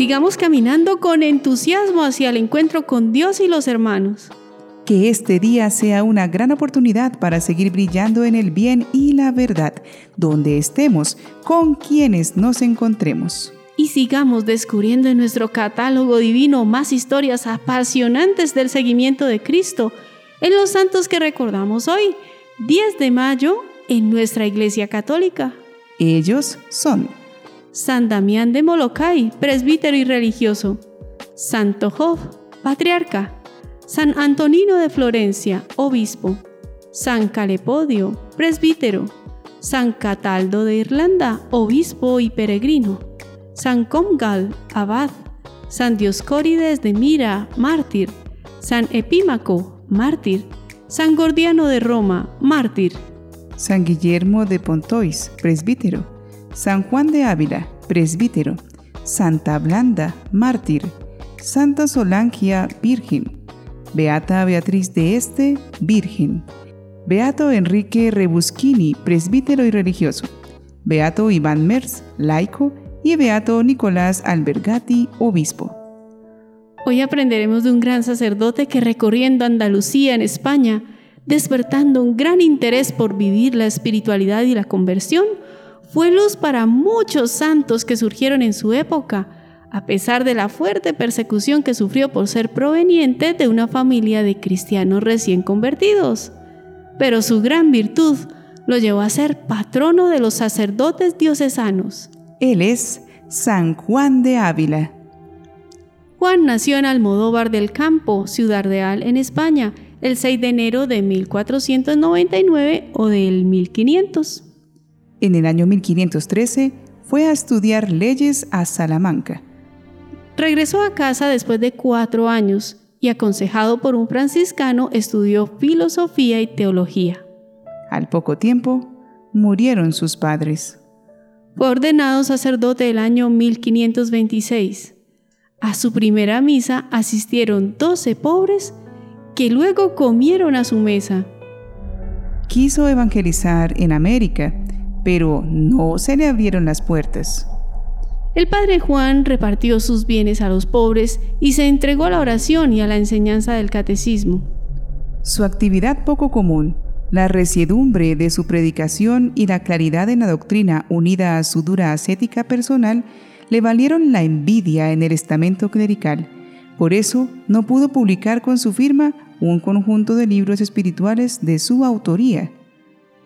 Sigamos caminando con entusiasmo hacia el encuentro con Dios y los hermanos. Que este día sea una gran oportunidad para seguir brillando en el bien y la verdad, donde estemos, con quienes nos encontremos. Y sigamos descubriendo en nuestro catálogo divino más historias apasionantes del seguimiento de Cristo en los santos que recordamos hoy, 10 de mayo, en nuestra Iglesia Católica. Ellos son San Damián de Molokai, presbítero y religioso, Santo Job, patriarca, San Antonino de Florencia, obispo, San Calepodio, presbítero, San Cataldo de Irlanda, obispo y peregrino, San Comgal, abad, San Dioscórides de Mira, mártir, San Epímaco, mártir, San Gordiano de Roma, mártir, San Guillermo de Pontois, presbítero, San Juan de Ávila, presbítero, Santa Blanda, mártir, Santa Solangia, virgen, Beata Beatriz de Este, Virgen. Beato Enrique Rebuschini, presbítero y religioso. Beato Iván Mers, laico. Y Beato Nicolás Albergati, obispo. Hoy aprenderemos de un gran sacerdote que recorriendo Andalucía en España, despertando un gran interés por vivir la espiritualidad y la conversión, fue luz para muchos santos que surgieron en su época a pesar de la fuerte persecución que sufrió por ser proveniente de una familia de cristianos recién convertidos. Pero su gran virtud lo llevó a ser patrono de los sacerdotes diocesanos. Él es San Juan de Ávila. Juan nació en Almodóvar del Campo, Ciudad Real, en España, el 6 de enero de 1499 o del 1500. En el año 1513 fue a estudiar leyes a Salamanca Regresó a casa después de cuatro años y aconsejado por un franciscano estudió filosofía y teología. Al poco tiempo, murieron sus padres. Fue ordenado sacerdote el año 1526. A su primera misa asistieron doce pobres que luego comieron a su mesa. Quiso evangelizar en América, pero no se le abrieron las puertas. El padre Juan repartió sus bienes a los pobres y se entregó a la oración y a la enseñanza del catecismo. Su actividad poco común, la resiedumbre de su predicación y la claridad en la doctrina unida a su dura ascética personal le valieron la envidia en el estamento clerical. Por eso no pudo publicar con su firma un conjunto de libros espirituales de su autoría.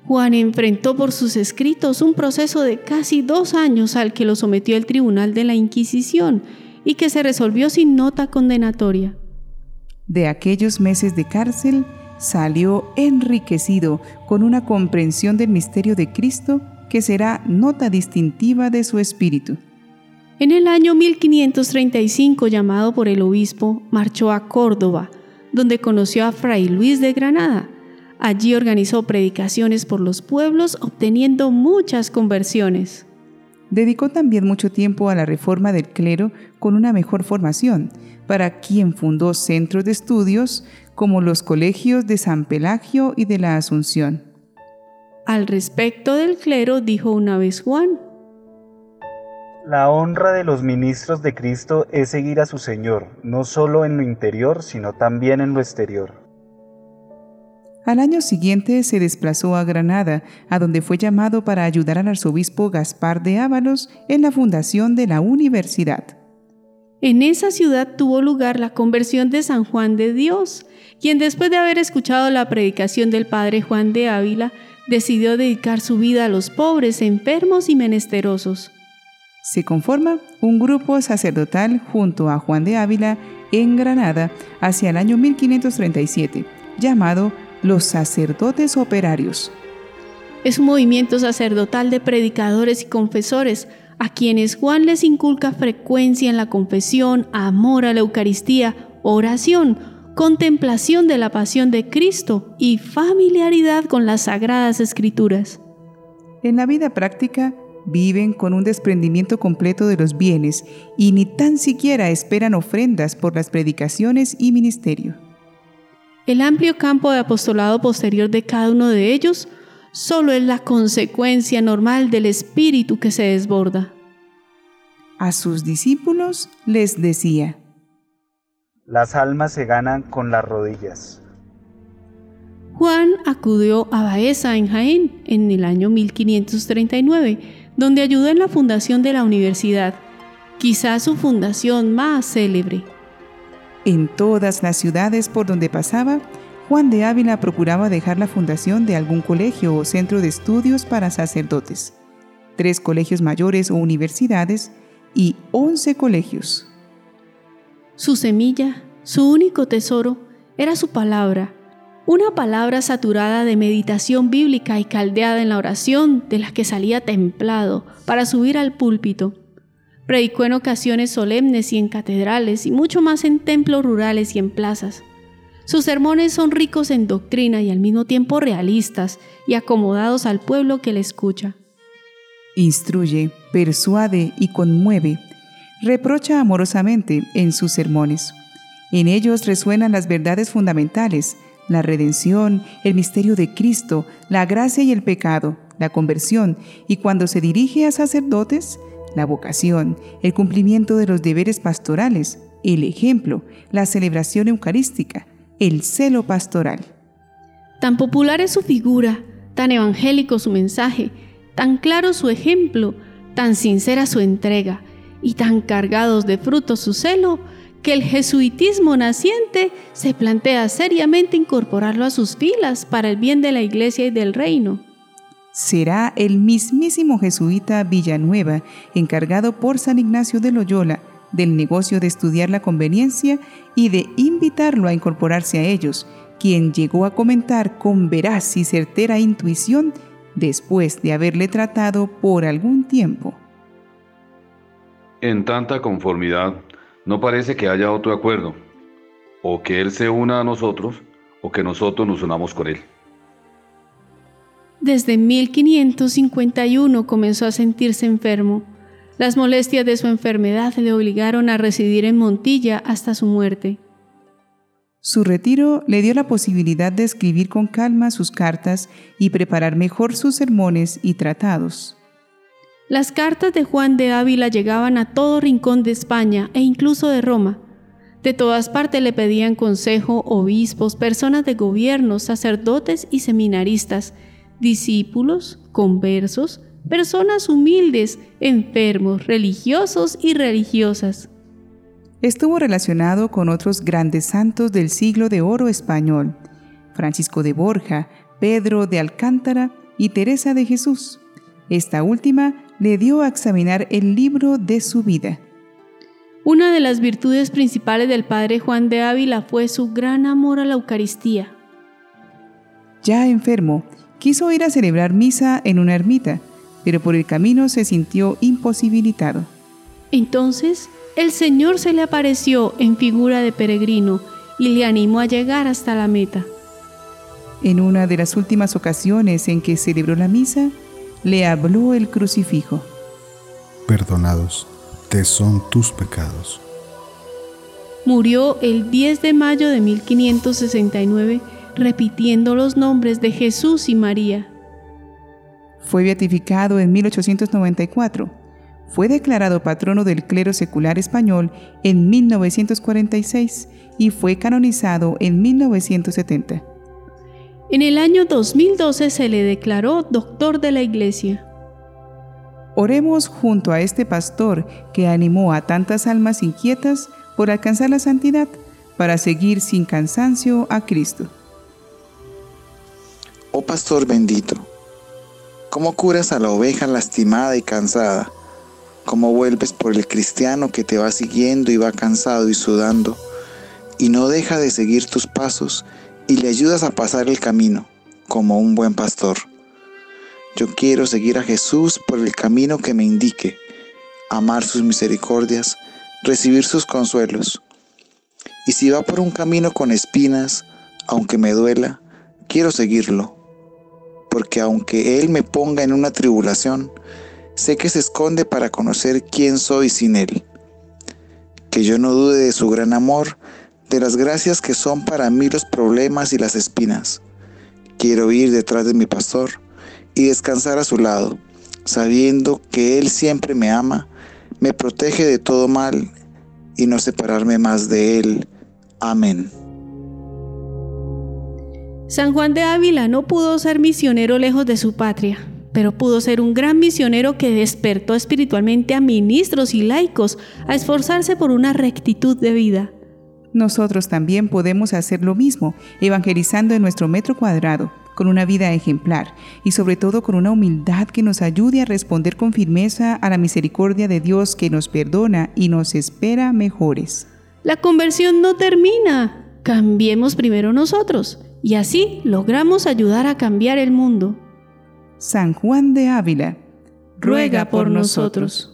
Juan enfrentó por sus escritos un proceso de casi dos años al que lo sometió el Tribunal de la Inquisición y que se resolvió sin nota condenatoria. De aquellos meses de cárcel salió enriquecido con una comprensión del misterio de Cristo que será nota distintiva de su espíritu. En el año 1535, llamado por el obispo, marchó a Córdoba, donde conoció a Fray Luis de Granada, Allí organizó predicaciones por los pueblos, obteniendo muchas conversiones. Dedicó también mucho tiempo a la reforma del clero con una mejor formación, para quien fundó centros de estudios como los colegios de San Pelagio y de la Asunción. Al respecto del clero dijo una vez Juan, La honra de los ministros de Cristo es seguir a su Señor, no solo en lo interior, sino también en lo exterior. Al año siguiente se desplazó a Granada, a donde fue llamado para ayudar al arzobispo Gaspar de Ábalos en la fundación de la universidad. En esa ciudad tuvo lugar la conversión de San Juan de Dios, quien después de haber escuchado la predicación del padre Juan de Ávila, decidió dedicar su vida a los pobres, enfermos y menesterosos. Se conforma un grupo sacerdotal junto a Juan de Ávila en Granada hacia el año 1537, llamado los sacerdotes operarios. Es un movimiento sacerdotal de predicadores y confesores a quienes Juan les inculca frecuencia en la confesión, amor a la Eucaristía, oración, contemplación de la pasión de Cristo y familiaridad con las sagradas escrituras. En la vida práctica, viven con un desprendimiento completo de los bienes y ni tan siquiera esperan ofrendas por las predicaciones y ministerio. El amplio campo de apostolado posterior de cada uno de ellos solo es la consecuencia normal del espíritu que se desborda. A sus discípulos les decía, Las almas se ganan con las rodillas. Juan acudió a Baeza en Jaén en el año 1539, donde ayudó en la fundación de la universidad, quizás su fundación más célebre. En todas las ciudades por donde pasaba, Juan de Ávila procuraba dejar la fundación de algún colegio o centro de estudios para sacerdotes, tres colegios mayores o universidades y once colegios. Su semilla, su único tesoro, era su palabra, una palabra saturada de meditación bíblica y caldeada en la oración de la que salía templado para subir al púlpito. Predicó en ocasiones solemnes y en catedrales y mucho más en templos rurales y en plazas. Sus sermones son ricos en doctrina y al mismo tiempo realistas y acomodados al pueblo que le escucha. Instruye, persuade y conmueve. Reprocha amorosamente en sus sermones. En ellos resuenan las verdades fundamentales, la redención, el misterio de Cristo, la gracia y el pecado, la conversión, y cuando se dirige a sacerdotes, la vocación, el cumplimiento de los deberes pastorales, el ejemplo, la celebración eucarística, el celo pastoral. Tan popular es su figura, tan evangélico su mensaje, tan claro su ejemplo, tan sincera su entrega y tan cargados de frutos su celo, que el jesuitismo naciente se plantea seriamente incorporarlo a sus filas para el bien de la Iglesia y del reino. Será el mismísimo jesuita Villanueva, encargado por San Ignacio de Loyola, del negocio de estudiar la conveniencia y de invitarlo a incorporarse a ellos, quien llegó a comentar con veraz y certera intuición después de haberle tratado por algún tiempo. En tanta conformidad, no parece que haya otro acuerdo, o que Él se una a nosotros, o que nosotros nos unamos con Él. Desde 1551 comenzó a sentirse enfermo las molestias de su enfermedad le obligaron a residir en Montilla hasta su muerte. Su retiro le dio la posibilidad de escribir con calma sus cartas y preparar mejor sus sermones y tratados. Las cartas de Juan de Ávila llegaban a todo rincón de España e incluso de Roma. De todas partes le pedían consejo obispos, personas de gobierno, sacerdotes y seminaristas, discípulos, conversos, personas humildes, enfermos, religiosos y religiosas. Estuvo relacionado con otros grandes santos del siglo de oro español, Francisco de Borja, Pedro de Alcántara y Teresa de Jesús. Esta última le dio a examinar el libro de su vida. Una de las virtudes principales del padre Juan de Ávila fue su gran amor a la Eucaristía. Ya enfermo, quiso ir a celebrar misa en una ermita, pero por el camino se sintió imposibilitado. Entonces el Señor se le apareció en figura de peregrino y le animó a llegar hasta la meta. En una de las últimas ocasiones en que celebró la misa, le habló el crucifijo. Perdonados te son tus pecados. Murió el 10 de mayo de 1569 repitiendo los nombres de Jesús y María. Fue beatificado en 1894. Fue declarado patrono del clero secular español en 1946 y fue canonizado en 1970. En el año 2012 se le declaró doctor de la Iglesia. Oremos junto a este pastor que animó a tantas almas inquietas por alcanzar la santidad para seguir sin cansancio a Cristo. Oh pastor bendito, ¿Cómo curas a la oveja lastimada y cansada? ¿Cómo vuelves por el cristiano que te va siguiendo y va cansado y sudando y no deja de seguir tus pasos y le ayudas a pasar el camino como un buen pastor? Yo quiero seguir a Jesús por el camino que me indique, amar sus misericordias, recibir sus consuelos. Y si va por un camino con espinas, aunque me duela, quiero seguirlo porque aunque Él me ponga en una tribulación, sé que se esconde para conocer quién soy sin Él. Que yo no dude de su gran amor, de las gracias que son para mí los problemas y las espinas. Quiero ir detrás de mi pastor y descansar a su lado, sabiendo que Él siempre me ama, me protege de todo mal y no separarme más de Él. Amén. San Juan de Ávila no pudo ser misionero lejos de su patria, pero pudo ser un gran misionero que despertó espiritualmente a ministros y laicos a esforzarse por una rectitud de vida. Nosotros también podemos hacer lo mismo, evangelizando en nuestro metro cuadrado, con una vida ejemplar y sobre todo con una humildad que nos ayude a responder con firmeza a la misericordia de Dios que nos perdona y nos espera mejores. La conversión no termina. Cambiemos primero nosotros y así logramos ayudar a cambiar el mundo. San Juan de Ávila, ruega por nosotros.